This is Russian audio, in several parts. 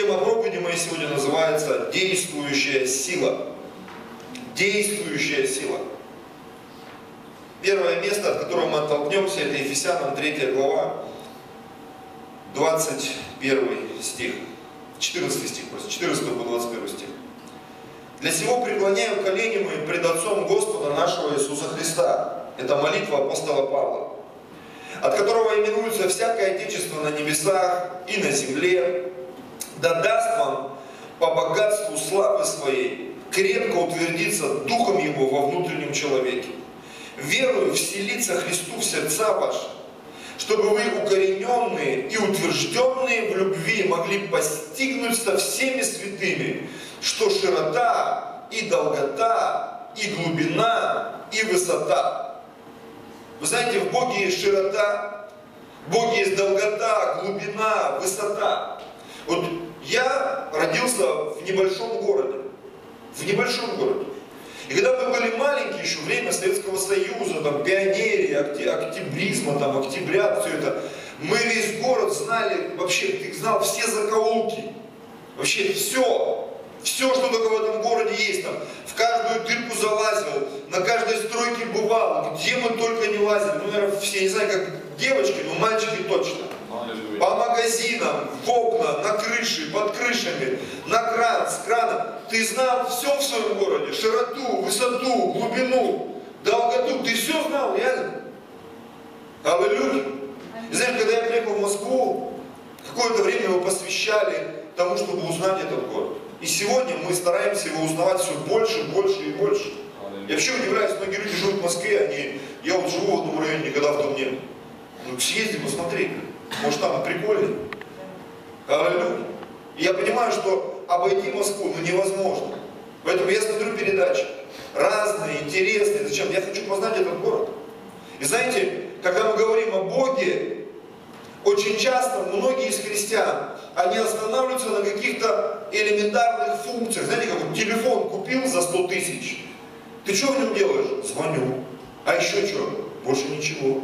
Тема проповеди моей сегодня называется «Действующая сила». Действующая сила. Первое место, от которого мы оттолкнемся, это Ефесянам 3 глава, 21 стих. 14 стих, просто 14 по 21 стих. Для сего преклоняю колени мои пред Отцом Господа нашего Иисуса Христа. Это молитва апостола Павла, от которого именуется всякое Отечество на небесах и на земле, да даст вам по богатству славы своей крепко утвердиться Духом Его во внутреннем человеке. Верую вселиться Христу в сердца ваши, чтобы вы, укорененные и утвержденные в любви, могли постигнуть со всеми святыми, что широта и долгота, и глубина, и высота. Вы знаете, в Боге есть широта, в Боге есть долгота, глубина, высота. Вот я родился в небольшом городе, в небольшом городе. И когда мы были маленькие, еще время Советского Союза, там, пионерии, октябризма, там, октября, все это, мы весь город знали, вообще, ты знал все закоулки, вообще все, все, что только в этом городе есть, там, в каждую дырку залазил, на каждой стройке бывал, где мы только не лазили, ну, наверное, все, не знаю, как девочки, но мальчики точно. По магазинам, в окна, на крыше, на кран, с крана. Ты знал все в своем городе, широту, высоту, глубину, долготу. Ты все знал, реально. Аллилуйя. И знаешь, когда я приехал в Москву, какое-то время его посвящали тому, чтобы узнать этот город. И сегодня мы стараемся его узнавать все больше, больше и больше. Я вообще удивляюсь, многие люди живут в Москве, они, я вот живу в одном районе, никогда в том не был. Ну съезди, посмотри. Может там прикольно? Аллилуйя. И я понимаю, что обойти Москву ну, невозможно. Поэтому я смотрю передачи. Разные, интересные. Зачем? Я хочу познать этот город. И знаете, когда мы говорим о Боге, очень часто многие из христиан, они останавливаются на каких-то элементарных функциях. Знаете, как вот телефон купил за 100 тысяч. Ты что в нем делаешь? Звоню. А еще что? Больше ничего.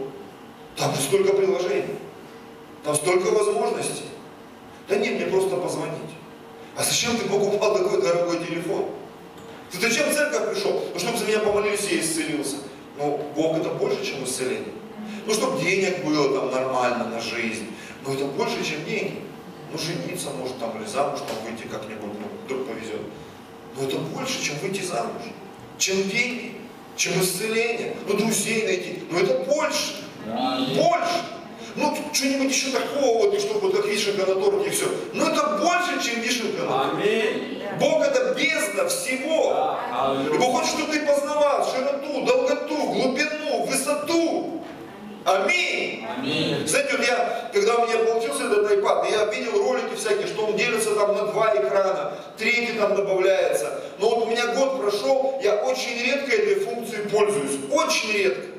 Там же столько приложений. Там столько возможностей. Да нет, мне просто позвонить. А зачем ты покупал такой дорогой телефон? Ты зачем в церковь пришел? Ну, чтобы за меня помолились и исцелился. Ну, Бог это больше, чем исцеление. Ну, чтобы денег было там нормально на жизнь. Но это больше, чем деньги. Ну, жениться может там или замуж там выйти как-нибудь, ну, вдруг повезет. Но это больше, чем выйти замуж. Чем деньги, чем исцеление. Ну, друзей найти. Но это больше. Больше. Ну, что-нибудь еще такого, вот, чтобы вот как вишенка на торте и все. Но это больше, чем вишенка на торте. Аминь. Бог это бездна всего. Да. И Бог хочет, чтобы ты познавал широту, долготу, глубину, высоту. Аминь. Аминь. Знаете, вот я, когда у меня получился этот iPad, я видел ролики всякие, что он делится там на два экрана, третий там добавляется. Но вот у меня год прошел, я очень редко этой функцией пользуюсь. Очень редко.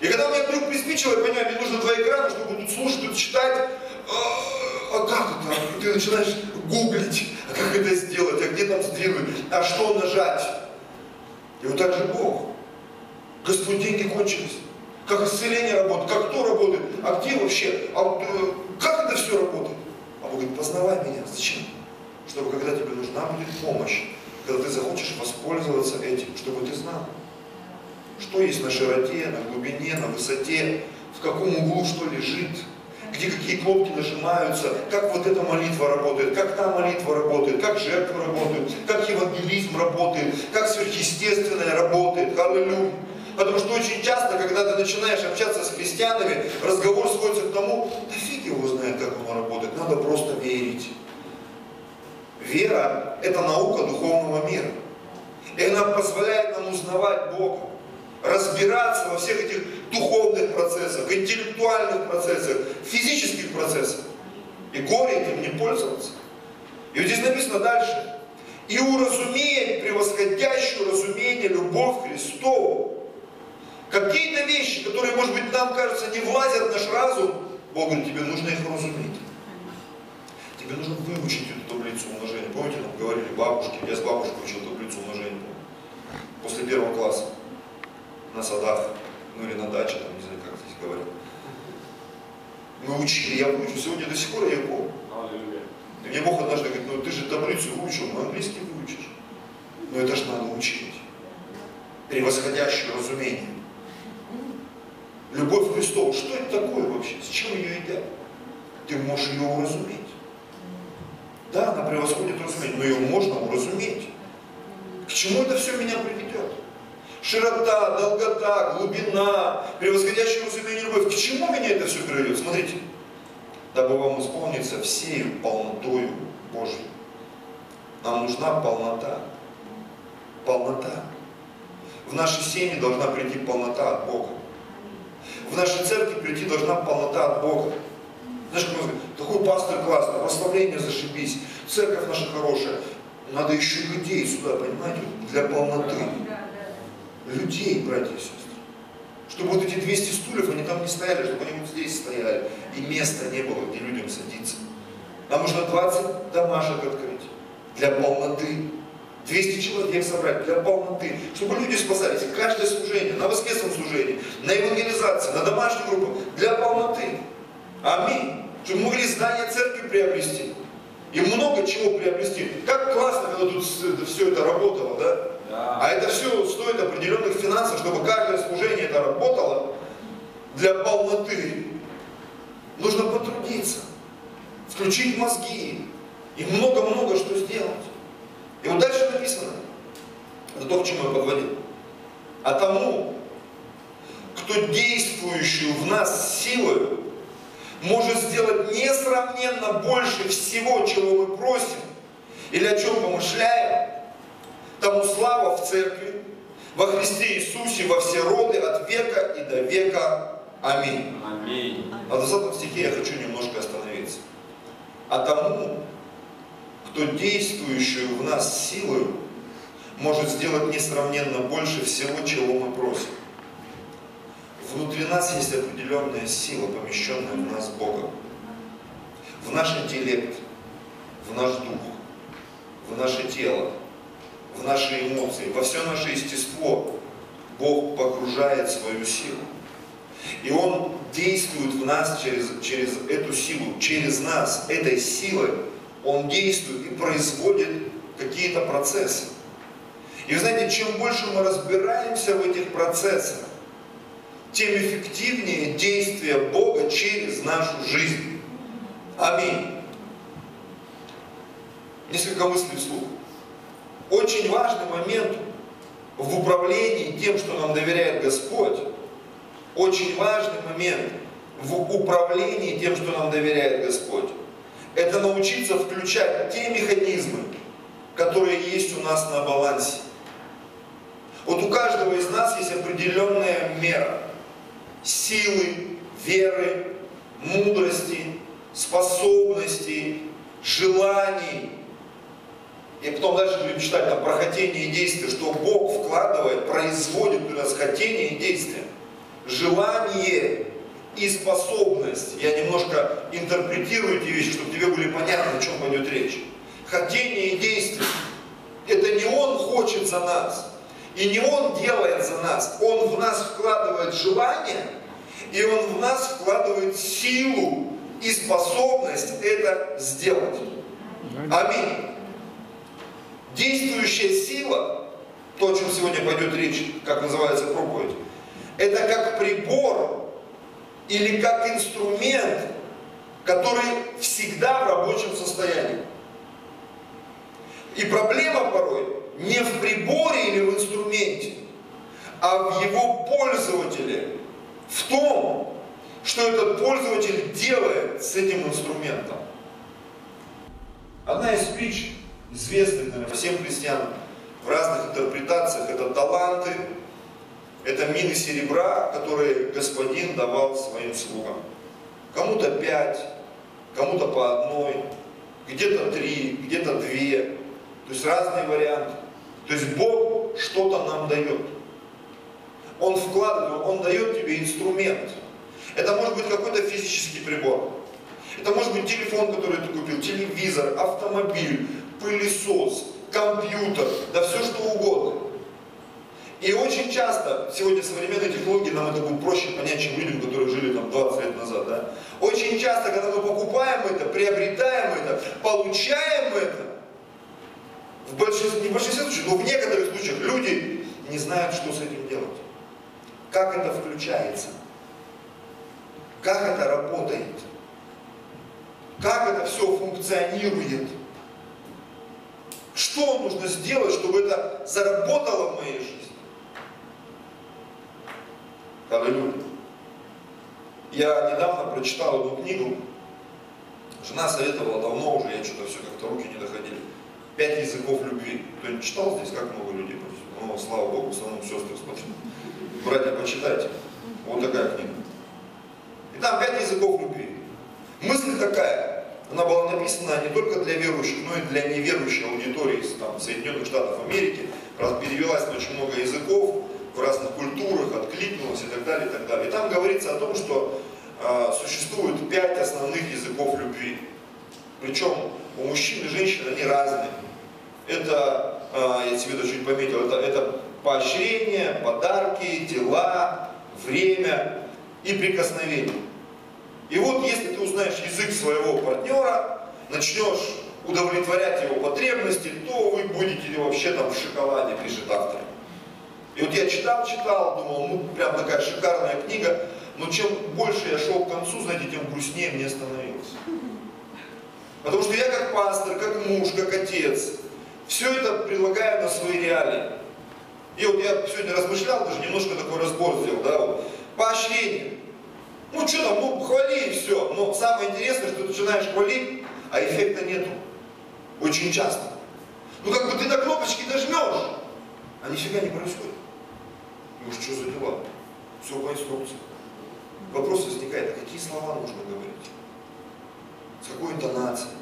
И когда мне вдруг приспичило, я понимаю, мне нужно два экрана, чтобы тут слушать, тут читать, а, а как это? Ты начинаешь гуглить, а как это сделать, а где там сдвинуть, а что нажать? И вот так же Бог. Господь, деньги кончились. Как исцеление работает, как кто работает, а где вообще, а, э, как это все работает? А Бог говорит, познавай меня. Зачем? Чтобы когда тебе нужна будет помощь, когда ты захочешь воспользоваться этим, чтобы ты знал что есть на широте, на глубине, на высоте, в каком углу что лежит, где какие кнопки нажимаются, как вот эта молитва работает, как та молитва работает, как жертва работает, как евангелизм работает, как сверхъестественное работает. Аллилуйя. Потому что очень часто, когда ты начинаешь общаться с христианами, разговор сводится к тому, да фиг его знает, как оно работает, надо просто верить. Вера – это наука духовного мира. И она позволяет нам узнавать Бога разбираться во всех этих духовных процессах, интеллектуальных процессах, физических процессах. И горе этим не пользоваться. И вот здесь написано дальше. И уразумеет превосходящую разумение любовь Христову. Какие-то вещи, которые, может быть, нам кажется, не влазят в наш разум, Бог говорит, тебе нужно их разуметь. Тебе нужно выучить эту таблицу умножения. Помните, нам говорили бабушки, я с бабушкой учил таблицу умножения после первого класса на садах, ну или на даче, там, не знаю, как здесь говорят. Мы учили, я выучил, сегодня до сих пор я помню. И мне Бог однажды таблицу выучил, но английский выучишь. Но это же надо учить. Превосходящее разумение. Любовь Христова, что это такое вообще? С чем ее едят? Ты можешь ее уразуметь. Да, она превосходит разумение, но ее можно уразуметь. К чему это все меня приведет? Широта, долгота, глубина, превосходящее разумение любовь. К чему меня это все приведет? Смотрите. Дабы вам исполниться всею полнотою Божьей. Нам нужна полнота. Полнота. В нашей семье должна прийти полнота от Бога. В нашей церкви прийти должна полнота от Бога. Знаешь, как мы такой пастор классный, прославление зашибись, церковь наша хорошая. Надо еще людей сюда, понимаете, для полноты. Людей, братья и сестры. Чтобы вот эти 200 стульев, они там не стояли, чтобы они вот здесь стояли. И места не было, где людям садиться. Нам нужно 20 домашек открыть для полноты. 200 человек собрать для полноты, чтобы люди спасались. Каждое служение, на воскресном служении, на евангелизации, на домашней группе, для полноты. Аминь. Чтобы могли здание церкви приобрести. И много чего приобрести. Как классно, когда тут все это работало, да? А это все стоит определенных финансов, чтобы каждое служение это работало для полноты. Нужно потрудиться, включить мозги и много-много что сделать. И вот дальше написано, это то, к чему я подводил. А тому, кто действующую в нас силой может сделать несравненно больше всего, чего мы просим или о чем помышляем, тому слава в церкви, во Христе Иисусе, во все роды, от века и до века. Аминь. Аминь. На 20 стихе я хочу немножко остановиться. А тому, кто действующую в нас силою может сделать несравненно больше всего, чего мы просим. Внутри нас есть определенная сила, помещенная в нас Богом. В наш интеллект, в наш дух, в наше тело, в наши эмоции, во все наше естество Бог погружает свою силу. И Он действует в нас через, через эту силу, через нас, этой силой Он действует и производит какие-то процессы. И вы знаете, чем больше мы разбираемся в этих процессах, тем эффективнее действие Бога через нашу жизнь. Аминь. Несколько мыслей вслух. Очень важный момент в управлении тем, что нам доверяет Господь. Очень важный момент в управлении тем, что нам доверяет Господь. Это научиться включать те механизмы, которые есть у нас на балансе. Вот у каждого из нас есть определенная мера силы, веры, мудрости, способностей, желаний. И потом дальше будем читать там про хотение и действие, что Бог вкладывает, производит у нас хотение и действие. Желание и способность. Я немножко интерпретирую эти вещи, чтобы тебе были понятны, о чем пойдет речь. Хотение и действие. Это не Он хочет за нас, и не Он делает за нас, Он в нас вкладывает желание, и Он в нас вкладывает силу и способность это сделать. Аминь. Действующая сила, то, о чем сегодня пойдет речь, как называется проповедь, это как прибор или как инструмент, который всегда в рабочем состоянии. И проблема порой не в приборе или в инструменте, а в его пользователе, в том, что этот пользователь делает с этим инструментом. Одна из притч, известных наверное, всем христианам, в разных интерпретациях, это таланты, это мины серебра, которые господин давал своим слугам. Кому-то пять, кому-то по одной, где-то три, где-то две. То есть разные варианты. То есть Бог что-то нам дает. Он вкладывает, Он дает тебе инструмент. Это может быть какой-то физический прибор. Это может быть телефон, который ты купил, телевизор, автомобиль, пылесос, компьютер, да все что угодно. И очень часто, сегодня современные технологии нам это будет проще понять, чем людям, которые жили там 20 лет назад, да? Очень часто, когда мы покупаем это, приобретаем это, получаем это, в большинстве, не в большинстве случаев, но в некоторых случаях люди не знают, что с этим делать. Как это включается? Как это работает? Как это все функционирует? Что нужно сделать, чтобы это заработало в моей жизни? Аллилуйя. Я недавно прочитал одну книгу, жена советовала давно уже, я что-то все как-то руки не доходили. Пять языков любви. Кто-нибудь читал здесь, как много людей? Ну, слава Богу, в основном сестры смотрят. Братья, почитайте. Вот такая книга. И там пять языков любви. Мысль такая, она была написана не только для верующих, но и для неверующей аудитории там, Соединенных Штатов Америки. Раз перевелась на очень много языков, в разных культурах, откликнулась и так далее, и так далее. И там говорится о том, что э, существует пять основных языков любви. Причем у мужчин и женщин они разные. Это, э, я себе чуть пометил, это, это поощрение, подарки, дела, время и прикосновение. И вот если ты узнаешь язык своего партнера, начнешь удовлетворять его потребности, то вы будете вообще там в шоколаде, пишет автор. И вот я читал, читал, думал, ну прям такая шикарная книга, но чем больше я шел к концу, знаете, тем грустнее мне становилось. Потому что я как пастор, как муж, как отец, все это предлагаю на свои реалии. И вот я сегодня размышлял, даже немножко такой разбор сделал, да, вот, поощрение. Ну что там, ну хвали и все. Но самое интересное, что ты начинаешь хвалить, а эффекта нету. Очень часто. Ну как бы ты на кнопочки нажмешь, а нифига не происходит. Ну что за дела? Все по инструкции. Вопрос возникает, а какие слова нужно говорить? С какой интонацией?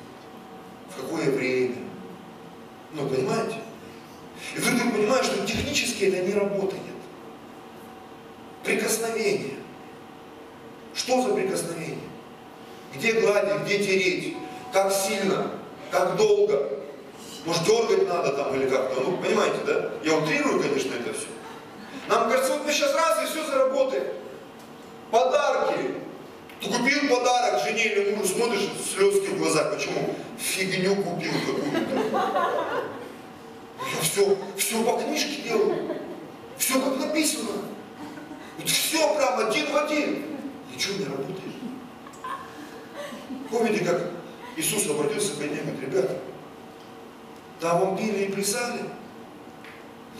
В какое время? Ну, понимаете? И вдруг ты понимаешь, что технически это не работает. Прикосновение. Что за прикосновение? Где гладить, где тереть? Как сильно? Как долго? Может, дергать надо там или как-то? Ну, понимаете, да? Я утрирую, конечно, это все. Нам кажется, вот мы сейчас раз и все заработаем. Подарки. Ты купил подарок жене или мужу, смотришь, слезки в глазах. Почему? Фигню купил какую-то. Я все, все по книжке делаю. Все как написано. Вот все прям один в один. Ничего не работает. Помните, как Иисус обратился к одним и говорит, ребята, там вам пили и плясали?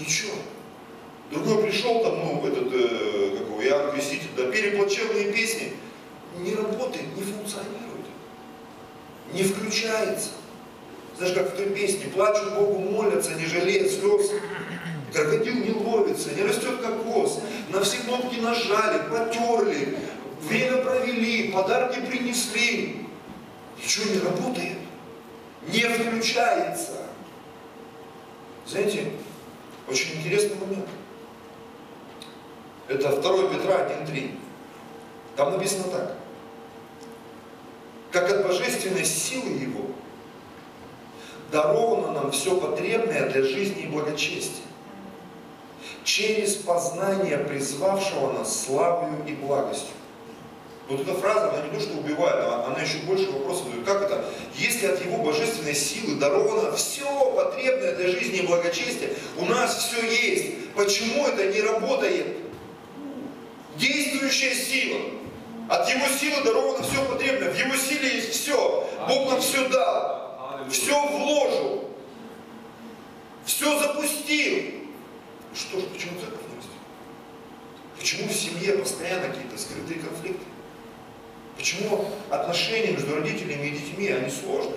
Ничего. Другой пришел там, ну, этот, э, какого, Иоанн Креститель, да, пели плачевные песни. Не работает, не функционирует. Не включается. Знаешь, как в той песне, плачут Богу, молятся, не жалеют слез. Крокодил не ловится, не растет кокос. На все кнопки нажали, потерли, время провели, подарки принесли. Ничего не работает. Не включается. Знаете, очень интересный момент. Это 2 Петра 1.3. Там написано так. Как от божественной силы Его даровано нам все потребное для жизни и благочестия. Через познание призвавшего нас славою и благостью. Вот эта фраза, она не то что убивает, она еще больше вопросов задает. Как это? Если от Его божественной силы даровано все потребное для жизни и благочестия, у нас все есть. Почему это не работает? действующая сила. От Его силы даровано все потребное. В Его силе есть все. Бог нам все дал. Все вложил. Все запустил. Что ж, почему церковь не растет? Почему в семье постоянно какие-то скрытые конфликты? Почему отношения между родителями и детьми, они сложные?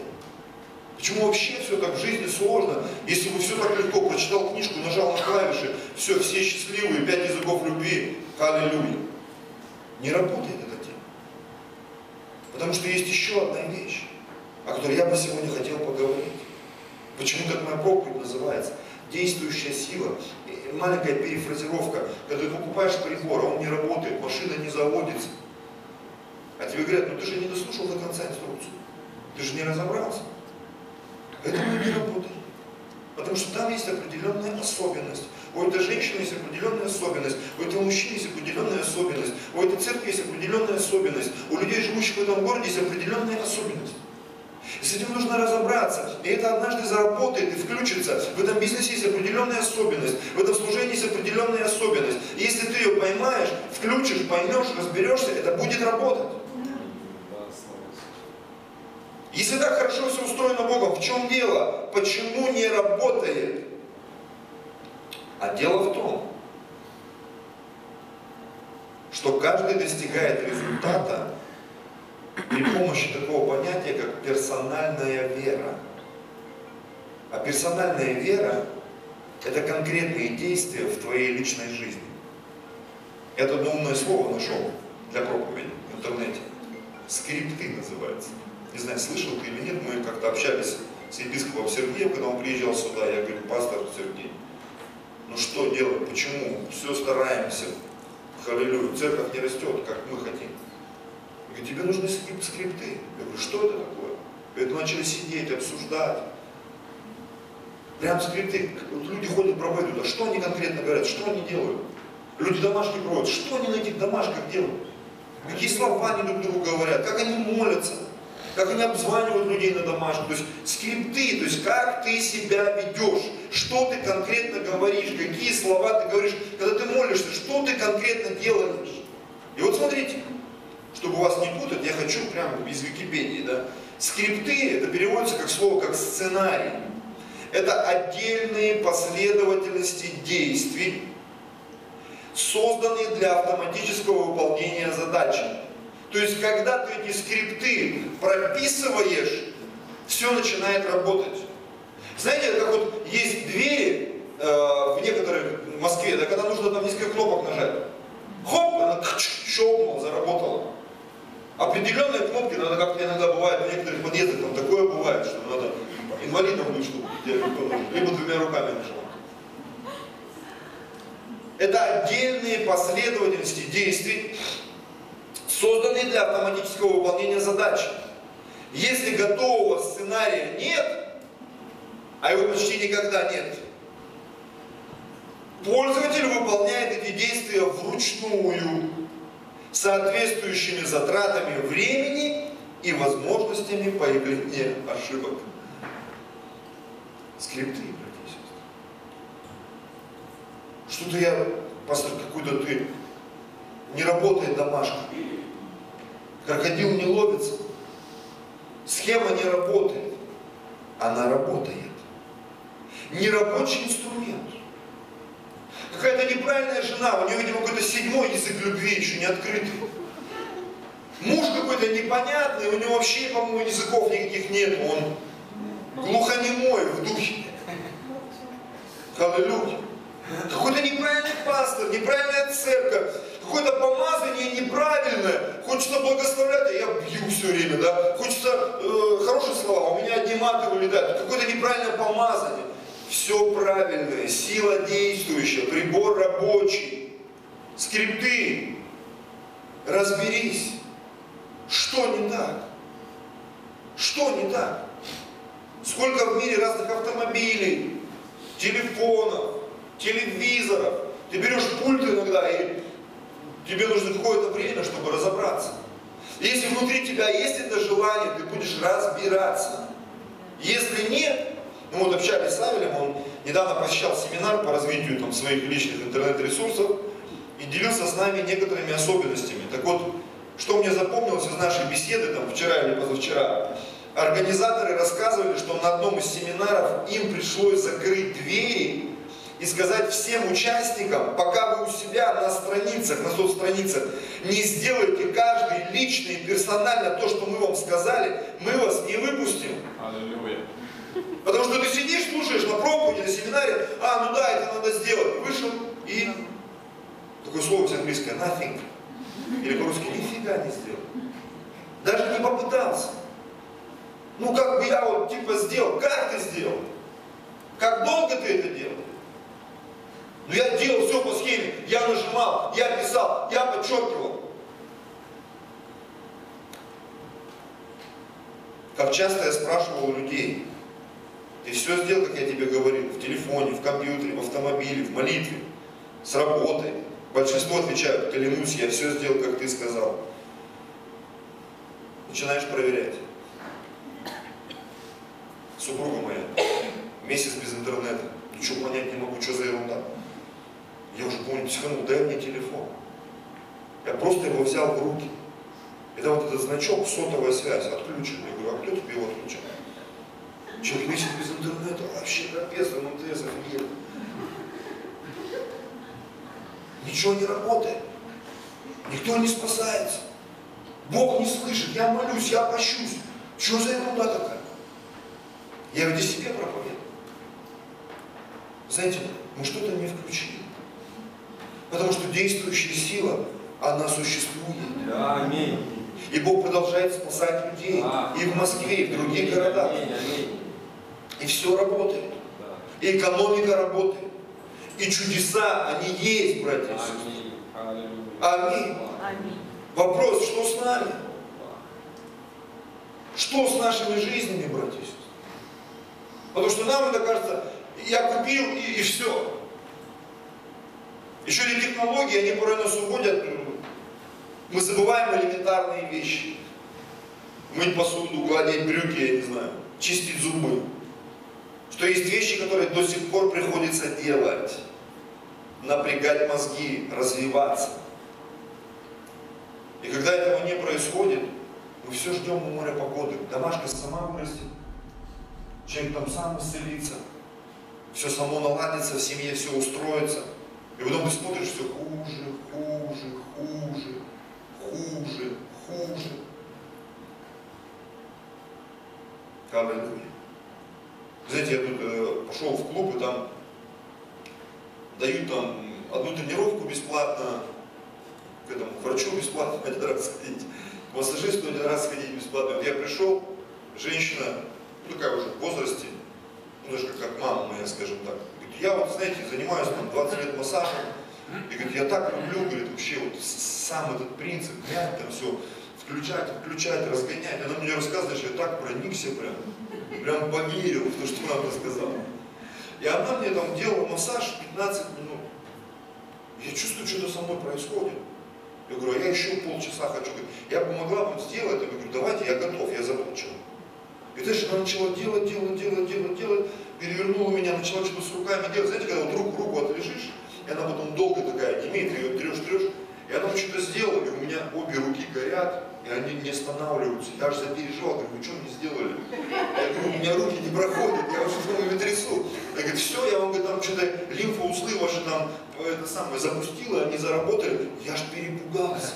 Почему вообще все так в жизни сложно? Если бы все так легко, прочитал книжку, нажал на клавиши, все, все счастливые, пять языков любви, аллилуйя. Не работает эта тема. Потому что есть еще одна вещь, о которой я бы сегодня хотел поговорить. Почему так моя проповедь называется? Действующая сила. Маленькая перефразировка. Когда ты покупаешь прибор, а он не работает, машина не заводится. А тебе говорят, ну ты же не дослушал до конца инструкцию. Ты же не разобрался. Это не работает. Потому что там есть определенная особенность. У этой женщины есть определенная особенность, у этого мужчины есть определенная особенность, у этой церкви есть определенная особенность, у людей, живущих в этом городе, есть определенная особенность. И с этим нужно разобраться. И это однажды заработает и включится. В этом бизнесе есть определенная особенность. В этом служении есть определенная особенность. И если ты ее поймаешь, включишь, поймешь, разберешься, это будет работать. Если так хорошо все устроено Богом, в чем дело? Почему не работает? А дело в том, что каждый достигает результата при помощи такого понятия, как персональная вера. А персональная вера – это конкретные действия в твоей личной жизни. Это одно умное слово нашел для проповеди в интернете. Скрипты называется. Не знаю, слышал ты или нет, мы как-то общались с епископом Сергеем, когда он приезжал сюда, я говорю, пастор Сергей, ну что делать, почему? Все стараемся, Аллилуйя, церковь не растет, как мы хотим. Говорит, тебе нужны скрипты. Я говорю, что это такое? Говорит, начали сидеть, обсуждать. Прям скрипты. Люди ходят, проповедуют, а что они конкретно говорят, что они делают? Люди домашки проводят, что они на этих домашках делают? Какие слова они друг другу говорят, как они молятся, как они обзванивают людей на домашку. То есть скрипты, то есть как ты себя ведешь, что ты конкретно говоришь, какие слова ты говоришь, когда ты молишься, что ты конкретно делаешь. И вот смотрите, чтобы вас не путать, я хочу прямо из Википедии, да, скрипты, это переводится как слово, как сценарий. Это отдельные последовательности действий, созданные для автоматического выполнения задачи. То есть, когда ты эти скрипты прописываешь, все начинает работать. Знаете, как вот есть двери э, в некоторых в Москве, да, когда нужно там несколько кнопок нажать. Хоп, она щелкнула, заработала. Определенные кнопки надо как-то иногда бывает, в некоторых подъездах там такое бывает, что надо инвалидом быть, чтобы либо двумя руками нажимать. Это отдельные последовательности действий, созданные для автоматического выполнения задачи. Если готового сценария нет, а его почти никогда нет. Пользователь выполняет эти действия вручную, соответствующими затратами времени и возможностями появления ошибок. Скрипты, братья и Что-то я, пастор, какой-то ты, не работает домашка. Крокодил не ловится. Схема не работает. Она работает нерабочий инструмент. Какая-то неправильная жена, у нее, видимо, какой-то седьмой язык любви еще не открытый. Муж какой-то непонятный, у него вообще, по-моему, языков никаких нет, он глухонемой в духе. Аллилуйя. Какой-то неправильный пастор, неправильная церковь, какое-то помазание неправильное. Хочется благословлять, а я бью все время, да. Хочется э, хорошие слова, у меня одни маты вылетают. Какое-то неправильное помазание все правильное, сила действующая, прибор рабочий, скрипты. Разберись, что не так? Что не так? Сколько в мире разных автомобилей, телефонов, телевизоров. Ты берешь пульт иногда, и тебе нужно какое-то время, чтобы разобраться. Если внутри тебя есть это желание, ты будешь разбираться. Если нет, мы вот общались с Авелем, он недавно посещал семинар по развитию там, своих личных интернет-ресурсов и делился с нами некоторыми особенностями. Так вот, что мне запомнилось из нашей беседы, там, вчера или позавчера, организаторы рассказывали, что на одном из семинаров им пришлось закрыть двери и сказать всем участникам, пока вы у себя на страницах, на соцстраницах не сделаете каждый лично и персонально то, что мы вам сказали, мы вас не выпустим. Аллилуйя. Потому что ты сидишь, слушаешь на проповеди, на семинаре, а, ну да, это надо сделать. Вышел и такое слово из английское, nothing. Или по-русски, нифига не сделал. Даже не попытался. Ну как бы я вот типа сделал, как ты сделал? Как долго ты это делал? Ну я делал все по схеме, я нажимал, я писал, я подчеркивал. Как часто я спрашивал у людей, ты все сделал, как я тебе говорил, в телефоне, в компьютере, в автомобиле, в молитве, с работой. Большинство отвечают, клянусь, я все сделал, как ты сказал. Начинаешь проверять. супруга моя, месяц без интернета, ничего понять не могу, что за ерунда. Я уже помню, психанул, дай мне телефон. Я просто его взял в руки. Это вот этот значок, сотовая связь, отключен. Я говорю, а кто тебе его отключал? Человек месяц без интернета, вообще капец, МТС офигел. Ничего не работает. Никто не спасается. Бог не слышит, я молюсь, я прощусь. Что за ерунда такая? Я ведь себе проповедую. Знаете, мы что-то не включили. Потому что действующая сила, она существует. Аминь. И Бог продолжает спасать людей. Да. И в Москве, и в других городах. Аминь, аминь. И все работает. Да. И экономика работает. И чудеса, они есть, братья и сестры. Аминь. Аллилуйя. Аминь. Аминь. Вопрос, что с нами? Что с нашими жизнями, братья и сестры? Потому что нам это кажется, я купил и, и все. Еще не технологии, они порой нас уводят. Мы забываем элементарные вещи. Мыть посуду, гладить брюки, я не знаю, чистить зубы. Что есть вещи, которые до сих пор приходится делать. Напрягать мозги, развиваться. И когда этого не происходит, мы все ждем у моря погоды. Домашка сама вырастет, человек там сам исцелится, все само наладится, в семье все устроится. И потом ты смотришь, все хуже, хуже, хуже, хуже, хуже. Аллилуйя. Знаете, я тут э, пошел в клуб, и там дают там одну тренировку бесплатно, к этому врачу бесплатно один раз сходить, к массажисту один раз сходить бесплатно. Вот я пришел, женщина, ну такая уже в возрасте, немножко как мама моя, скажем так. Я вот, знаете, занимаюсь там 20 лет массажем, и говорит, я так люблю, говорит, вообще вот сам этот принцип, там все, включать, включать, разгонять. Она мне рассказывает, что я так проникся прям, прям поверил в то, что она сказала. И она мне там делала массаж 15 минут. Я чувствую, что-то со мной происходит. Я говорю, а я еще полчаса хочу. Я помогла вам сделать. Я говорю, давайте, я готов, я за. И дальше она начала делать, делать, делать, делать, делать, начала что-то с руками делать. Знаете, когда вот руку, руку отлежишь, и она потом долго такая, не имеет, ее трешь, трешь, и она что-то сделала, и у меня обе руки горят, и они не останавливаются. Я аж запереживал, говорю, вы что мне сделали? Я говорю, у меня руки не проходят, я уже думаю, трясу. Я говорю, все, я вам говорю, там что-то лимфоузлы ваши там, это самое, запустила, они заработали. Я аж перепугался.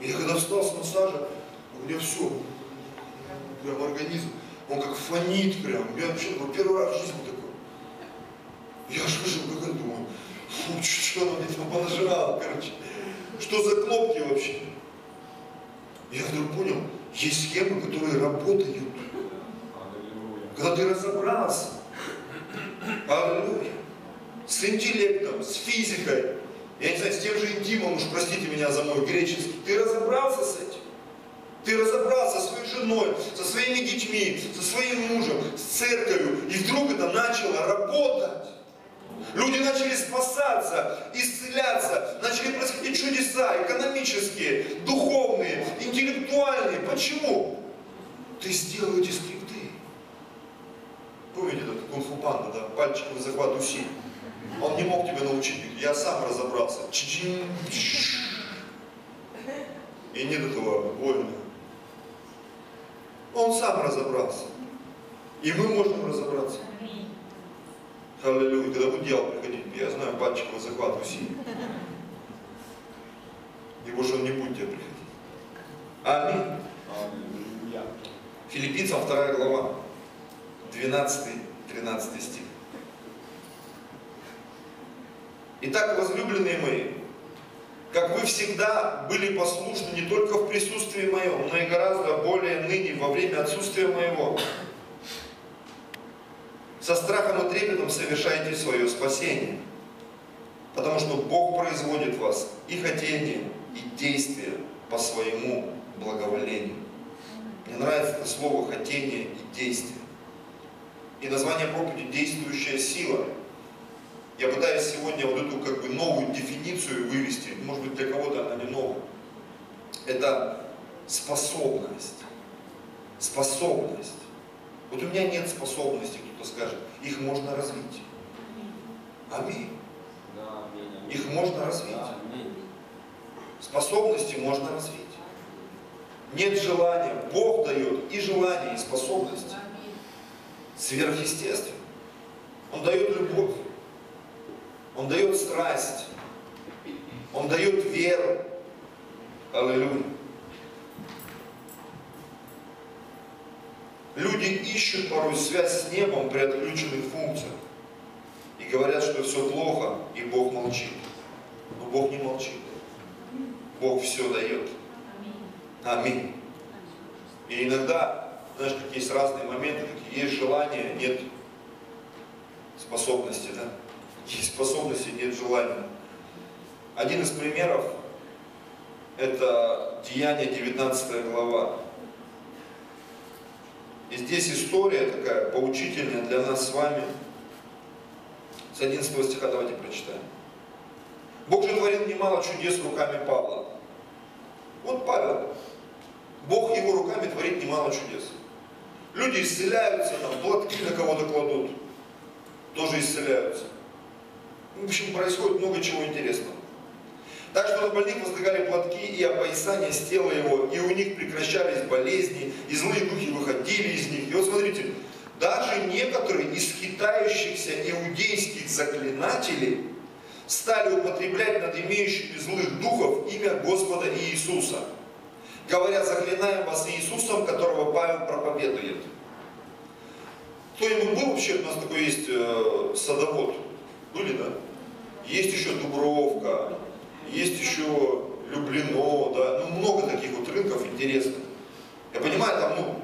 И я когда встал с массажа, у меня все, прям организм, он как фонит прям. Я вообще ну, первый раз в жизни такой. Я вышел, как я думаю, фу, что, она мне там понажирала, короче. Что за кнопки вообще? Я вдруг понял, есть схемы, которые работают. Когда ты разобрался, аллилуйя, с интеллектом, с физикой, я не знаю, с тем же интимом, уж простите меня за мой греческий, ты разобрался с этим? Ты разобрался со своей женой, со своими детьми, со своим мужем, с церковью, и вдруг это начало работать. Люди начали спасаться, исцеляться, начали происходить чудеса экономические, духовные, интеллектуальные. Почему? Ты сделал эти скрипты. Помните этот кунг-фу панда, да? Пальчиковый захват усилий. Он не мог тебя научить. Я сам разобрался. Чи-чин. И нет этого больно. Он сам разобрался. И мы можем разобраться. Аллилуйя. Когда будет дьявол приходить, я знаю, пальчиковый захват усилий. И больше он не будет тебе приходить. Аминь. Филиппийцам 2 глава, 12-13 стих. Итак, возлюбленные мои, как вы всегда были послушны не только в присутствии моем, но и гораздо более ныне во время отсутствия моего. Со страхом и трепетом совершайте свое спасение, потому что Бог производит вас и хотение, и действие по своему благоволению. Мне нравится это слово хотение и действие. И название проповеди «Действующая сила». Я пытаюсь сегодня вот эту как бы новую дефиницию вывести, может быть для кого-то она не новая. Это способность. Способность Вот у меня нет способностей, кто-то скажет, их можно развить. Аминь. Да, аминь. аминь. Их можно развить. Да, аминь. Способности можно развить. Нет желания. Бог дает и желание, и способности. Сверхъестественно. Он дает любовь. Он дает страсть. Он дает веру. Аллилуйя. Люди ищут порой связь с небом при отключенных функциях. И говорят, что все плохо, и Бог молчит. Но Бог не молчит. Бог все дает. Аминь. И иногда, знаешь, как есть разные моменты, как есть желание, нет способности, да? Есть способности, нет желания. Один из примеров – это Деяние 19 глава. И здесь история такая поучительная для нас с вами. С 11 стиха давайте прочитаем. Бог же творил немало чудес руками Павла. Вот Павел. Бог его руками творит немало чудес. Люди исцеляются, там, платки на кого-то кладут, тоже исцеляются. В общем, происходит много чего интересного. Так что на больных возлагали платки и опоясания с тела его, и у них прекращались болезни, и злые духи выходили из них. И вот смотрите, даже некоторые из хитающихся иудейских заклинателей стали употреблять над имеющими злых духов имя Господа Иисуса, говоря, заклинаем вас Иисусом, которого Павел проповедует. Кто-нибудь был вообще, у нас такой есть э, садовод, были, да? Есть еще Дубровка, есть еще Люблино, да, ну много таких вот рынков интересных. Я понимаю, там, ну,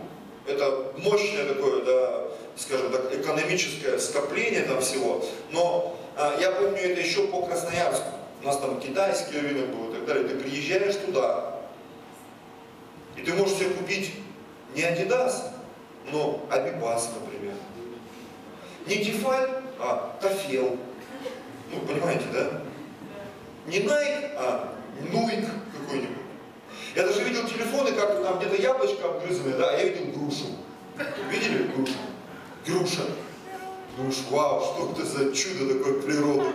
это мощное такое, да, скажем так, экономическое скопление там всего, но а, я помню это еще по Красноярску. У нас там китайский рынок был и так далее. Ты приезжаешь туда, и ты можешь себе купить не Adidas, но Абибас, например. Не Тефаль, а Тафел. Ну, понимаете, да? Не Nike, а Нуик какой-нибудь. Я даже видел телефоны, как там где-то яблочко обгрызанное, да, а я видел грушу. Видели грушу? Груша. Думаешь, вау, что это за чудо такое природы.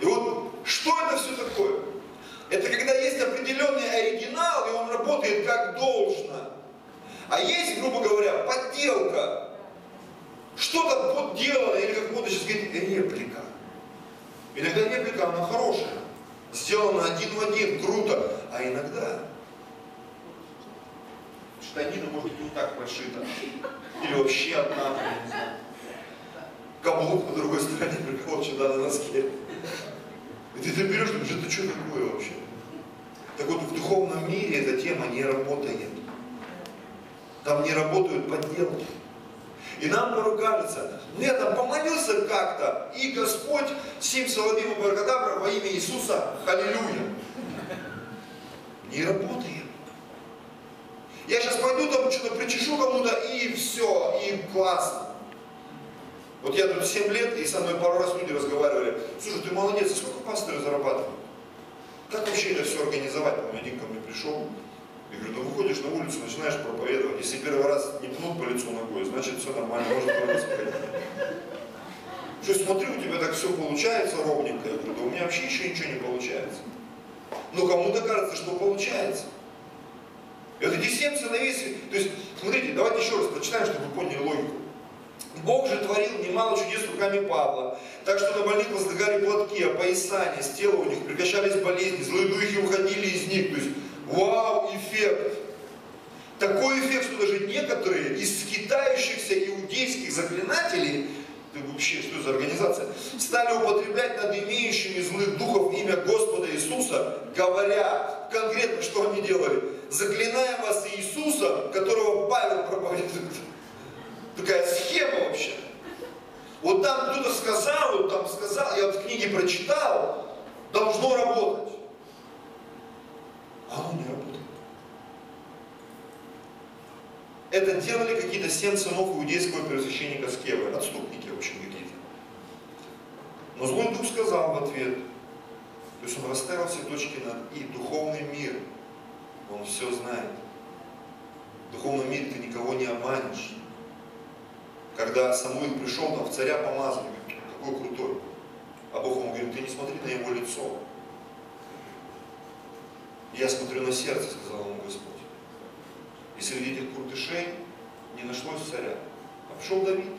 И вот, что это все такое? Это когда есть определенный оригинал, и он работает как должно. А есть, грубо говоря, подделка. Что-то подделано, или как модно сейчас говорить, реплика. Иногда реплика, она хорошая. Сделана один в один, круто. А иногда штанина может быть не так прошита. Или вообще одна, не знаю. Каблук на другой стороне приколочен да, на носке. И ты это берешь, думаешь, это что такое вообще? Так вот, в духовном мире эта тема не работает. Там не работают подделки. И нам порой кажется, ну я там помолился как-то, и Господь, семь соловьев Баркадабра во имя Иисуса, аллилуйя. Не работает. Я сейчас пойду там что-то причешу кому-то, и все, и классно. Вот я тут 7 лет, и со мной пару раз люди разговаривали, слушай, ты молодец, а сколько пасторы зарабатывают? Как вообще это все организовать? Там один ко мне пришел, я говорю, ну выходишь на улицу, начинаешь проповедовать. Если первый раз не пнут по лицу ногой, значит все нормально, можно второй Что смотрю, у тебя так все получается ровненько. Я говорю, да у меня вообще еще ничего не получается. Но кому-то кажется, что получается. Вот эти семь сыновей, то есть, смотрите, давайте еще раз прочитаем, чтобы вы поняли логику. Бог же творил немало чудес руками Павла, так что на больных возлагали платки, опоясания, с тела у них прекращались болезни, злые духи уходили из них. То есть Вау, эффект! Такой эффект, что даже некоторые из скитающихся иудейских заклинателей, это вообще что за организация, стали употреблять над имеющими злых духов имя Господа Иисуса, говоря конкретно, что они делали. Заклинаем вас Иисуса, которого Павел проповедует. Такая схема вообще. Вот там кто-то сказал, вот там сказал, я вот в книге прочитал, должно работать а оно не работает. Это делали какие-то семь сынов иудейского первосвященника Скевы, отступники, в общем, какие-то. Но злой дух сказал в ответ, то есть он расставил все точки над «и». Духовный мир, он все знает. В духовном мире ты никого не обманешь. когда Самуил пришел там в царя помазали, какой крутой. А Бог ему говорит, ты не смотри на его лицо. Я смотрю на сердце, сказал ему Господь. И среди этих крутышей не нашлось царя. А пришел Давид.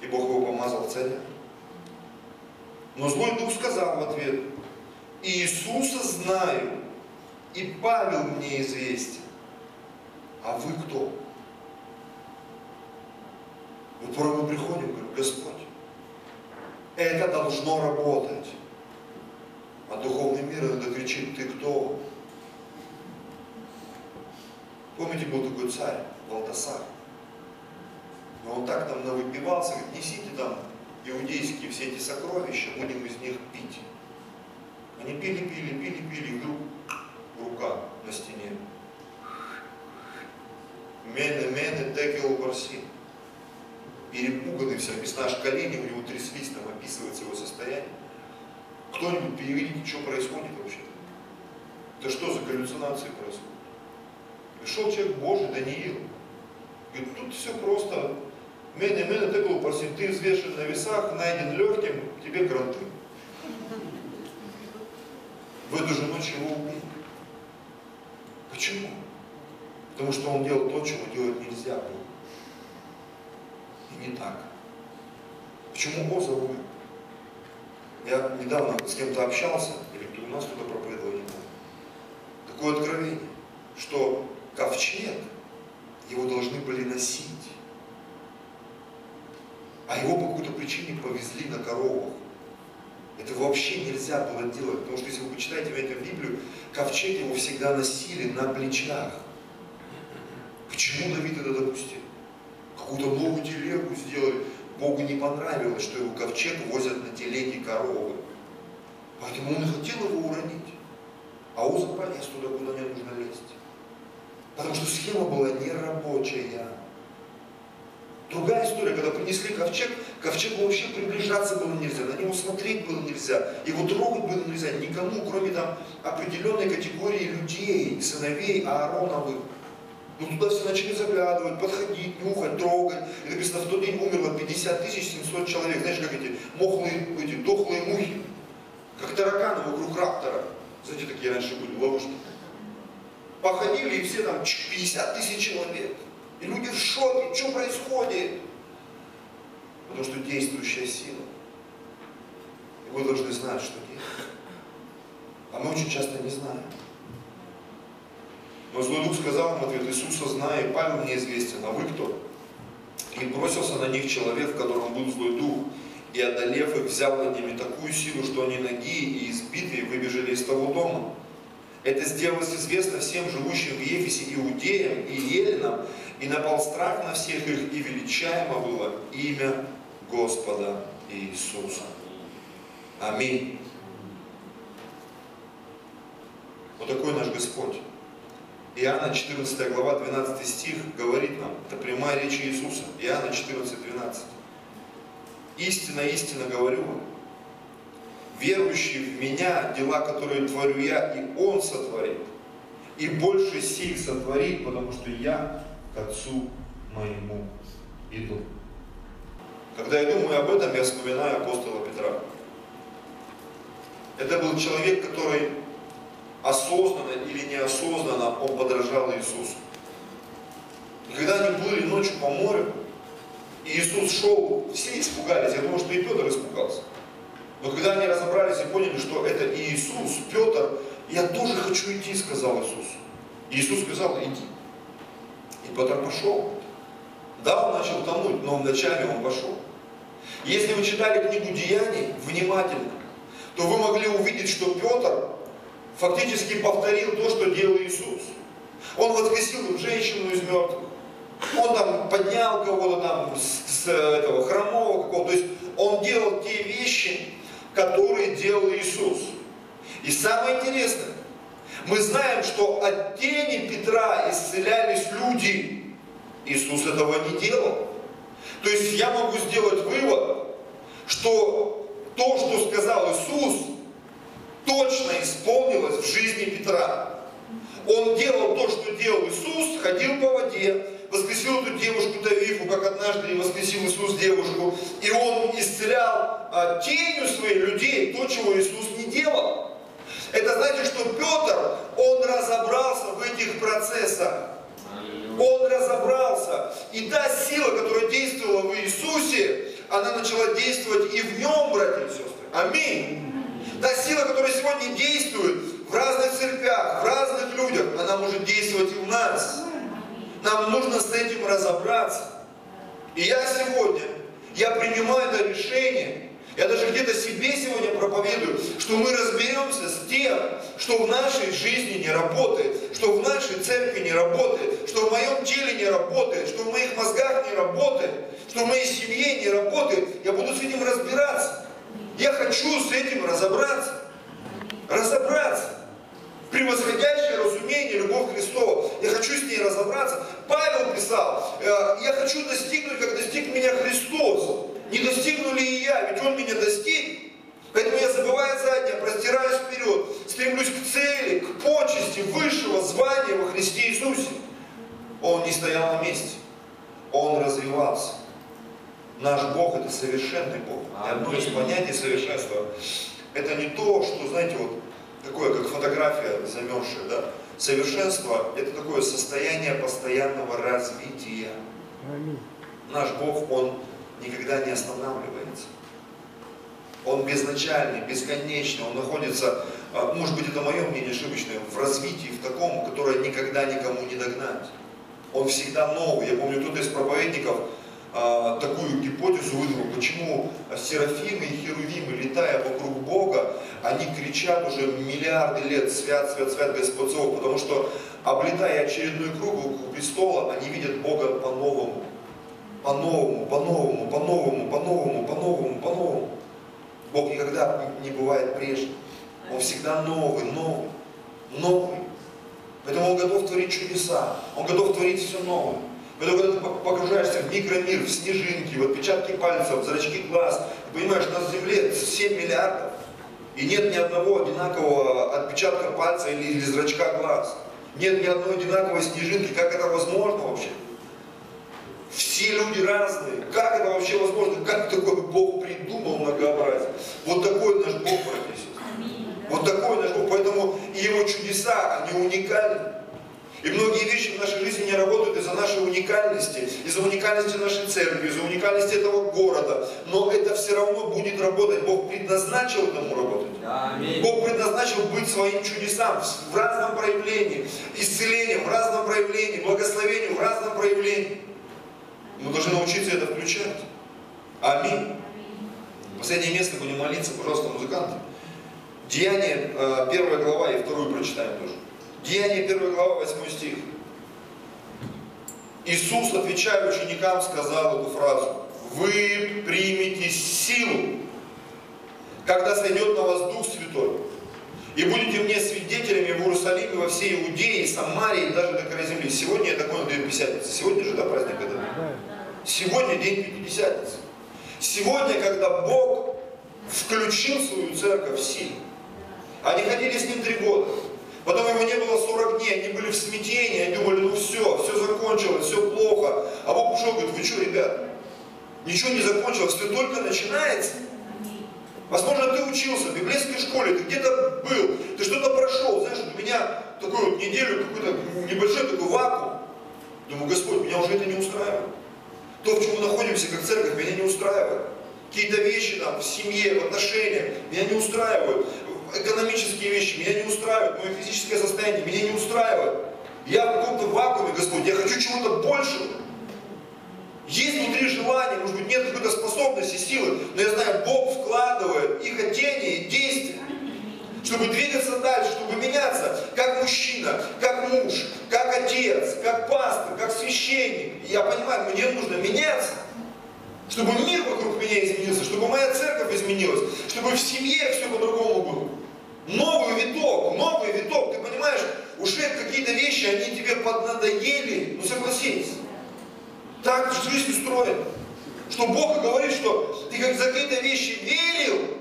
И Бог его помазал царя. Но злой дух сказал в ответ, Иисуса знаю, и Павел мне известен. А вы кто? Вот порой мы приходим, говорим, Господь, это должно работать. А духовный мир иногда кричит, ты кто? Помните, был такой царь, Валтасар. Но он так там навыпивался, говорит, несите там иудейские все эти сокровища, будем из них пить. Они пили, пили, пили, пили, и вдруг рука на стене. Мене, мене, текел барси. Перепуганный все, написано, аж колени у него тряслись, там описывается его состояние. Кто-нибудь переведите, что происходит вообще? Это что за галлюцинации происходят? Пришел человек Божий, Даниил. Говорит, тут все просто. Мене, мене, текел барси. Ты взвешен на весах, найден легким, тебе гранты. В эту же ночь его убили. Почему? Потому что он делал то, чего делать нельзя было. И не так. Почему Оза умер? Я недавно с кем-то общался, или кто у нас кто-то проповедовал, не помню. Такое откровение, что ковчег его должны были носить. А его по какой-то причине повезли на коровах. Это вообще нельзя было делать, потому что если вы почитаете в Библию, ковчег его всегда носили на плечах. Почему Давид это допустил? Какую-то новую телегу сделали. Богу не понравилось, что его ковчег возят на телеге коровы. Поэтому он хотел его уронить. А Уза полез туда, куда не нужно лезть. Потому что схема была нерабочая. Другая история, когда принесли ковчег, ковчегу вообще приближаться было нельзя, на него смотреть было нельзя, его трогать было нельзя никому, кроме там определенной категории людей, сыновей Аароновых. Ну туда все начали заглядывать, подходить, нюхать, трогать. И написано, в тот день умерло 50 тысяч 700 человек. Знаешь, как эти мохлые, эти дохлые мухи, как тараканы вокруг раптора. Знаете, такие раньше были ловушки. Походили и все там 50 тысяч человек. И люди в шоке, что происходит? Потому что действующая сила. И вы должны знать, что делать. А мы очень часто не знаем. Но злой дух сказал в ответ, Иисуса знаю, Павел мне известен, а вы кто? И бросился на них человек, в котором был злой дух, и одолев их, взял над ними такую силу, что они ноги и избитые выбежали из того дома. Это сделалось известно всем живущим в Ефесе иудеям и еленам, и напал страх на всех их, и величаемо было имя Господа Иисуса. Аминь. Вот такой наш Господь. Иоанна 14 глава 12 стих говорит нам, это прямая речь Иисуса, Иоанна 14, 12. Истинно, истинно говорю вам, верующий в Меня, дела, которые творю я, и Он сотворит, и больше сих сотворит, потому что я к Отцу моему иду. Когда я думаю об этом, я вспоминаю апостола Петра. Это был человек, который осознанно или неосознанно он подражал Иисусу. И когда они плыли ночью по морю, и Иисус шел, все испугались, я думаю, что и Петр испугался. Но когда они разобрались и поняли, что это Иисус, Петр, я тоже хочу идти, сказал Иисус. И Иисус сказал, иди. И Петр пошел. Да, он начал тонуть, но вначале он пошел. Если вы читали книгу Деяний внимательно, то вы могли увидеть, что Петр фактически повторил то, что делал Иисус. Он воскресил женщину из мертвых. Он там поднял кого-то там с, с этого хромого какого-то. То есть он делал те вещи, которые делал Иисус. И самое интересное, мы знаем, что от тени Петра исцелялись люди. Иисус этого не делал. То есть я могу сделать вывод, что то, что сказал Иисус, точно исполнилось в жизни Петра. Он делал то, что делал Иисус, ходил по воде, воскресил эту девушку Тавифу, как однажды воскресил Иисус девушку, и Он исцелял а, тенью своих людей то, чего Иисус не делал. Это значит, что Петр, он разобрался в этих процессах. Он разобрался. И та сила, которая действовала в Иисусе, она начала действовать и в нем, братья и сестры. Аминь. Та сила, которая сегодня действует в разных церквях, в разных людях, она может действовать и в нас. Нам нужно с этим разобраться. И я сегодня, я принимаю это решение, я даже где-то себе сегодня проповедую, что мы разберемся с тем, что в нашей жизни не работает, что в нашей церкви не работает, что в моем теле не работает, что в моих мозгах не работает, что в моей семье не работает. Я буду с этим разбираться. Я хочу с этим разобраться. Разобраться. Превосходящее разумение, любовь Христова. Я хочу с ней разобраться. Павел писал, «Э, я хочу достигнуть, как достиг меня Христос. Не достигну ли и я? Ведь Он меня достиг. Поэтому я забываю заднее, простираюсь вперед, стремлюсь к цели, к почести высшего звания во Христе Иисусе. Он не стоял на месте. Наш Бог это совершенный Бог. И одно из понятий совершенства это не то, что, знаете, вот такое, как фотография замерзшая, да? Совершенство это такое состояние постоянного развития. Наш Бог, Он никогда не останавливается. Он безначальный, бесконечный, он находится, а, может быть, это мое мнение ошибочное, в развитии, в таком, которое никогда никому не догнать. Он всегда новый. Я помню, кто-то из проповедников а, такую гипотезу выдвинул, почему Серафимы и Херувимы, летая вокруг Бога, они кричат уже миллиарды лет «Свят, свят, свят Господь Сов», потому что, облетая очередной круг вокруг престола, они видят Бога по-новому. По-новому, по-новому, по-новому, по-новому, по-новому, по-новому. Бог никогда не бывает прежним. Он всегда новый, новый, новый. Поэтому Он готов творить чудеса. Он готов творить все новое. Поэтому, когда ты погружаешься в микромир, в снежинки, в отпечатки пальцев, в зрачки глаз, ты понимаешь, на Земле 7 миллиардов, и нет ни одного одинакового отпечатка пальца или, или зрачка глаз. Нет ни одной одинаковой снежинки. Как это возможно вообще? Все люди разные. Как это вообще возможно? Как такой Бог придумал многообразие? Вот такой наш Бог, братья Вот такой наш Бог. Поэтому и его чудеса, они уникальны. И многие вещи в нашей жизни не работают из-за нашей уникальности, из-за уникальности нашей церкви, из-за уникальности этого города. Но это все равно будет работать. Бог предназначил этому работать. Аминь. Бог предназначил быть своим чудесам в разном проявлении. Исцелением в разном проявлении, благословением в разном проявлении. Мы должны научиться это включать. Аминь. Последнее место будем молиться, пожалуйста, музыканты. Деяние, э, первая глава, и вторую прочитаем тоже. Деяние, первая глава, восьмой стих. Иисус, отвечая ученикам, сказал эту фразу. Вы примете силу, когда сойдет на вас Дух Святой. И будете мне свидетелями в Иерусалиме, во всей Иудее, Самарии, даже до края земли. Сегодня, я такой надаю Пятидесятница. Сегодня же, да, праздник этот? Сегодня день Пятидесятницы. Сегодня, когда Бог включил свою церковь в силу. Они ходили с ним три года. Потом его не было 40 дней, они были в смятении, они думали, ну все, все закончилось, все плохо. А Бог ушел, говорит, вы что, ребят, ничего не закончилось, все только начинается. Возможно, ты учился в библейской школе, ты где-то был, ты что-то прошел. Знаешь, у меня такую вот неделю, какой-то небольшой такой вакуум. Думаю, Господь, меня уже это не устраивает. То, в чем мы находимся, как церковь, меня не устраивает. Какие-то вещи там в семье, в отношениях меня не устраивают. Экономические вещи меня не устраивают. Мое физическое состояние меня не устраивает. Я в каком-то вакууме, Господь, я хочу чего-то большего. Есть внутри желание, может быть, нет какой-то способности, силы, но я знаю, Бог вкладывает и хотение, и действие, чтобы двигаться дальше, чтобы меняться, как мужчина, как муж, как отец, как пастор, как священник. Я понимаю, мне нужно меняться, чтобы мир вокруг меня изменился, чтобы моя церковь изменилась, чтобы в семье все по-другому было. Новый виток, новый виток, ты понимаешь, уже какие-то вещи, они тебе поднадоели, ну согласись. Так жизнь устроена. Что Бог говорит, что ты как за какие-то вещи верил.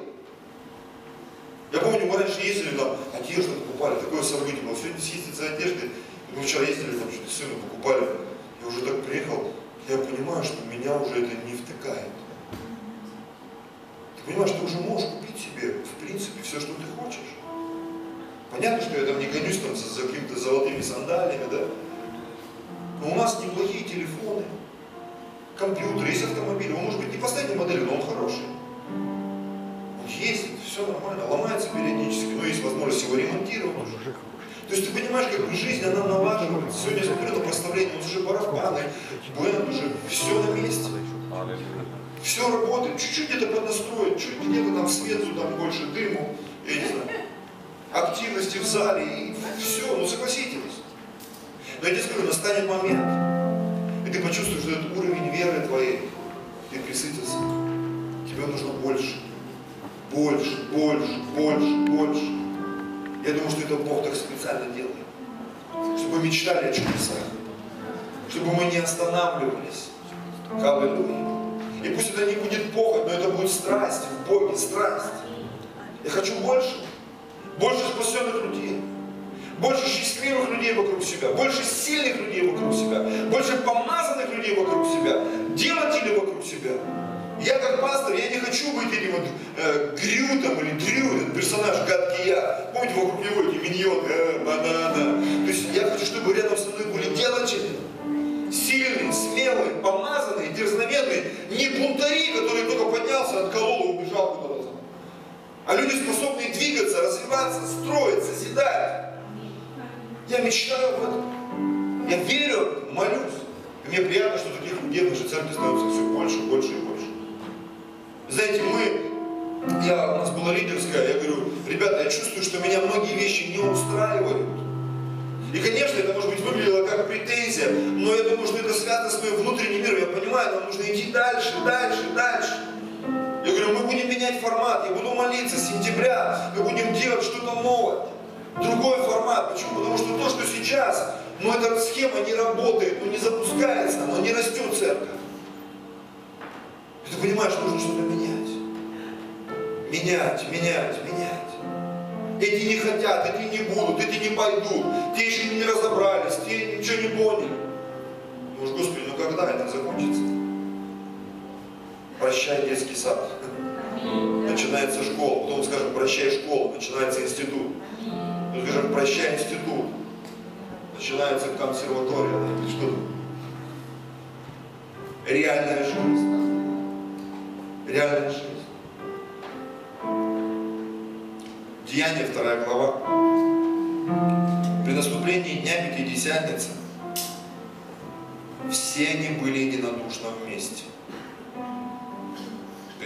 Я помню, мы раньше ездили там, одежду покупали, такое событие было. Сегодня съездить за одеждой, мы вчера ездили, там что-то сыну покупали. Я уже так приехал, я понимаю, что меня уже это не втыкает. Ты понимаешь, ты уже можешь купить себе, в принципе, все, что ты хочешь. Понятно, что я там не гонюсь там за, за какими-то золотыми сандалями, да? Но у нас неплохие телефоны, компьютеры, есть автомобиль. Он может быть не последней модели, но он хороший. Он ездит, все нормально, ломается периодически, но есть возможность его ремонтировать уже. То есть ты понимаешь, как бы жизнь, она налаживается. Сегодня я смотрю на проставление, вот уже барабаны, бенд уже, все на месте. Все работает, чуть-чуть где-то поднастроить, чуть где-то там свету, там больше дыму, я не знаю, активности в зале, и все, ну согласитесь. Но я тебе скажу, настанет момент, и ты почувствуешь, что этот уровень веры твоей, ты присытился. Тебе нужно больше, больше, больше, больше, больше. Я думаю, что это Бог так специально делает. Чтобы мы мечтали о чудесах. Чтобы мы не останавливались. Аллилуйя. И пусть это не будет похоть, но это будет страсть в Боге, страсть. Я хочу больше. Больше спасенных людей. Больше счастливых людей вокруг себя. Больше сильных людей вокруг себя. Больше помазанных людей вокруг себя. Делателей вокруг себя. Я как пастор, я не хочу быть этим вот э, Грю там или Дрю, этот персонаж гадкий я. Помните, вокруг него эти миньоны, э, банана. То есть я хочу, чтобы рядом со мной были делатели. Сильные, смелые, помазанные, дерзновенные. Не бунтари, которые только поднялся, отколол и убежал куда-то. А люди, способные двигаться, развиваться, строить, созидать. Я мечтаю об этом. Я верю, молюсь. И мне приятно, что таких людей в нашей церкви становится все больше, больше и больше. Знаете, мы, я, у нас была лидерская, я говорю, ребята, я чувствую, что меня многие вещи не устраивают. И, конечно, это, может быть, выглядело как претензия, но я думаю, что это связано с моим внутренним миром. Я понимаю, нам нужно идти дальше, дальше, сентября, мы будем делать что-то новое. Другой формат. Почему? Потому что то, что сейчас, ну эта схема не работает, ну не запускается, но не растет церковь. И ты понимаешь, нужно что-то менять. Менять, менять, менять. Эти не хотят, эти не будут, эти не пойдут, те еще не разобрались, те ничего не поняли. Думаешь, Господи, ну когда это закончится? Прощай детский сад. Начинается школа, потом скажем, прощай школу, начинается институт. Потом скажем, прощай институт. Начинается консерватория, да, что Реальная жизнь. Реальная жизнь. Деяние, вторая глава. При наступлении Дня Пятидесятницы все они были единодушно вместе.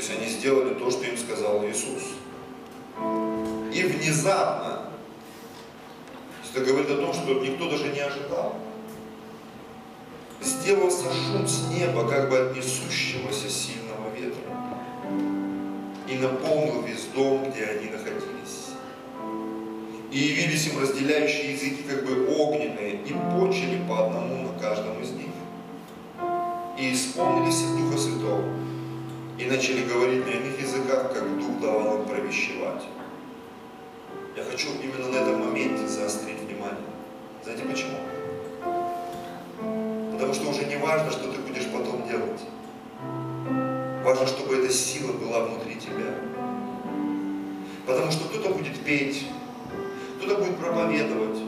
Есть они сделали то, что им сказал Иисус. И внезапно, это говорит о том, что никто даже не ожидал, сделался шум с неба, как бы от несущегося сильного ветра, и наполнил весь дом, где они находились. И явились им разделяющие языки, как бы огненные, и почили по одному на каждом из них. И исполнились от Духа Святого, и начали говорить на иных языках, как Дух давал им провещевать. Я хочу именно на этом моменте заострить внимание. Знаете почему? Потому что уже не важно, что ты будешь потом делать. Важно, чтобы эта сила была внутри тебя. Потому что кто-то будет петь, кто-то будет проповедовать,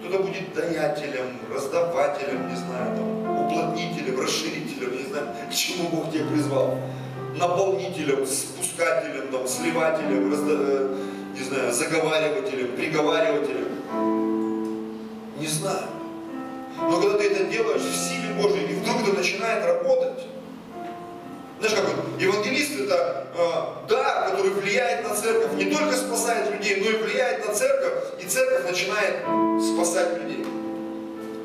кто-то будет даятелем, раздавателем, не знаю, там, уплотнителем, расширителем, не знаю, к чему Бог тебя призвал. Наполнителем, спускателем, там, сливателем, разда... Э, не знаю, заговаривателем, приговаривателем. Не знаю. Но когда ты это делаешь в силе Божьей, и вдруг это начинает работать, знаешь, как вот, евангелист это э, дар, который влияет на церковь, не только спасает людей, но и влияет на церковь, и церковь начинает спасать людей.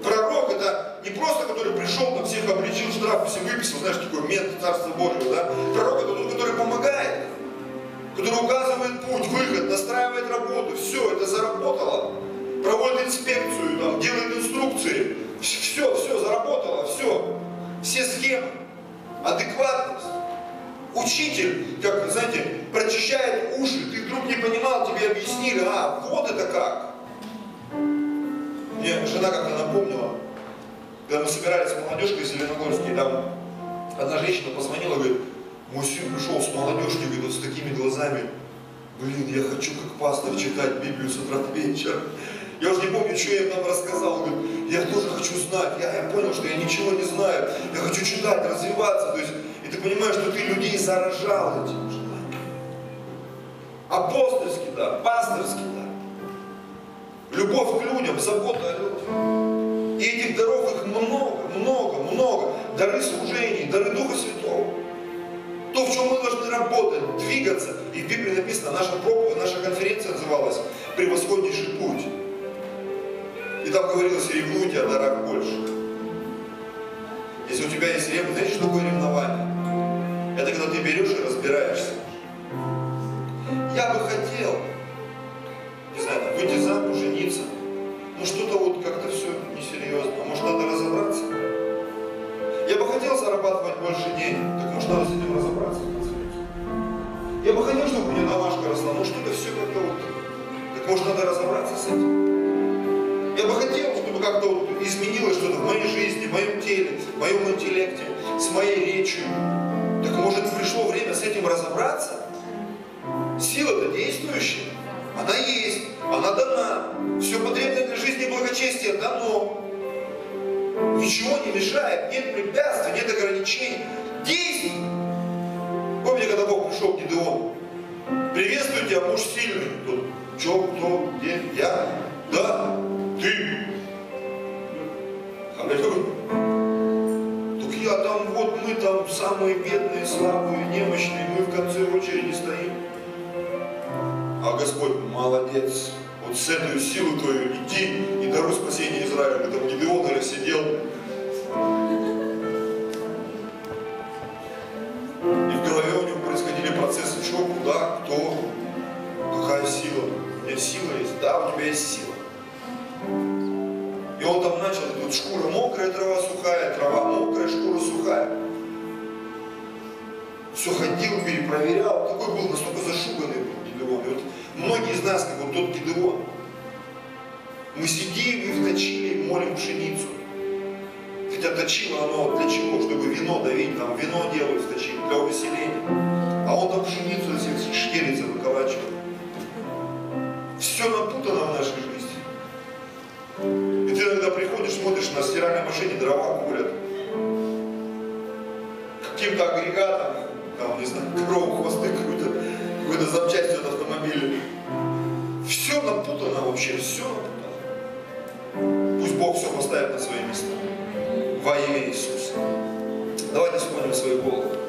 Пророк это не просто, который пришел, там всех обличил, штраф все выписал, знаешь, такой мент Царства Божьего, да? Пророк это тот, который помогает, который указывает путь, выход, настраивает работу, все, это заработало, проводит инспекцию, там, делает инструкции, все, все, заработало, все, все схемы адекватность. Учитель, как, знаете, прочищает уши, ты вдруг не понимал, тебе объяснили, а, вот это как. Мне жена как-то напомнила, Когда мы собирались с молодежкой из Зеленогорске, там одна женщина позвонила, говорит, мой сын пришел с молодежки, говорит, вот с такими глазами, блин, я хочу как пастор читать Библию с утра вечера. Я уже не помню, что я им там рассказал. Говорит, я тоже хочу знать. Я, я понял, что я ничего не знаю. Я хочу читать, развиваться. То есть, и ты понимаешь, что ты людей заражал этим желанием. Апостольский дар, пасторский дар. Любовь к людям, забота о людях. И этих даров их много, много, много. Дары служений, дары Духа Святого. То, в чем мы должны работать, двигаться. И в Библии написано, наша проповедь, наша конференция называлась «Превосходнейший путь». И там говорилось, ревнуйте о дарах больше. Если у тебя есть ревность, знаете, что такое ревнование? Это когда ты берешь и разбираешься. Я бы хотел, не знаю, выйти замуж, жениться. Ну что-то вот как-то все несерьезно. А может надо разобраться? Я бы хотел зарабатывать больше денег. Так может надо с этим разобраться? Я бы хотел, чтобы у меня домашка росла. Ну что-то все как-то вот. Так может надо разобраться с этим? Я бы хотел, чтобы как-то вот изменилось что-то в моей жизни, в моем теле, в моем интеллекте, с моей речью. Так может пришло время с этим разобраться? Сила-то действующая. Она есть, она дана. Все потребное для жизни и благочестия дано. Ничего не мешает, нет препятствий, нет ограничений. Действуй. Помните, когда Бог пришел к Гидеону? Приветствую тебя, муж сильный. Тут, что, кто, где? Я? Да, ты. Аллилуйя. Так я там, вот мы там самые бедные, слабые, немощные, мы в конце очереди стоим. А Господь, молодец, вот с этой силой твою иди и даруй спасение Израилю. Там Гидеон, наверное, сидел. И в голове у него происходили процессы, что, куда, кто, какая сила. У меня сила есть, да, у тебя есть сила. И он там начал, тут шкура мокрая, трава сухая, трава мокрая, шкура сухая. Все ходил, перепроверял. Такой был настолько зашуганный был. И вот многие из нас, как вот тот Гидеон, мы сидим и в точиле молим пшеницу. Хотя точило оно для чего? Чтобы вино давить, там вино делают в точиле, для увеселения. А он там пшеницу шкерится выколачивает. Все напутано в нашей жизни. И ты иногда приходишь, смотришь, на стиральной машине дрова курят. Каким-то агрегатом, там, не знаю, корову хвосты крутят, какой-то запчастью от автомобиля. Все напутано вообще, все напутано. Пусть Бог все поставит на свои места. Во имя Иисуса. Давайте вспомним свои головы.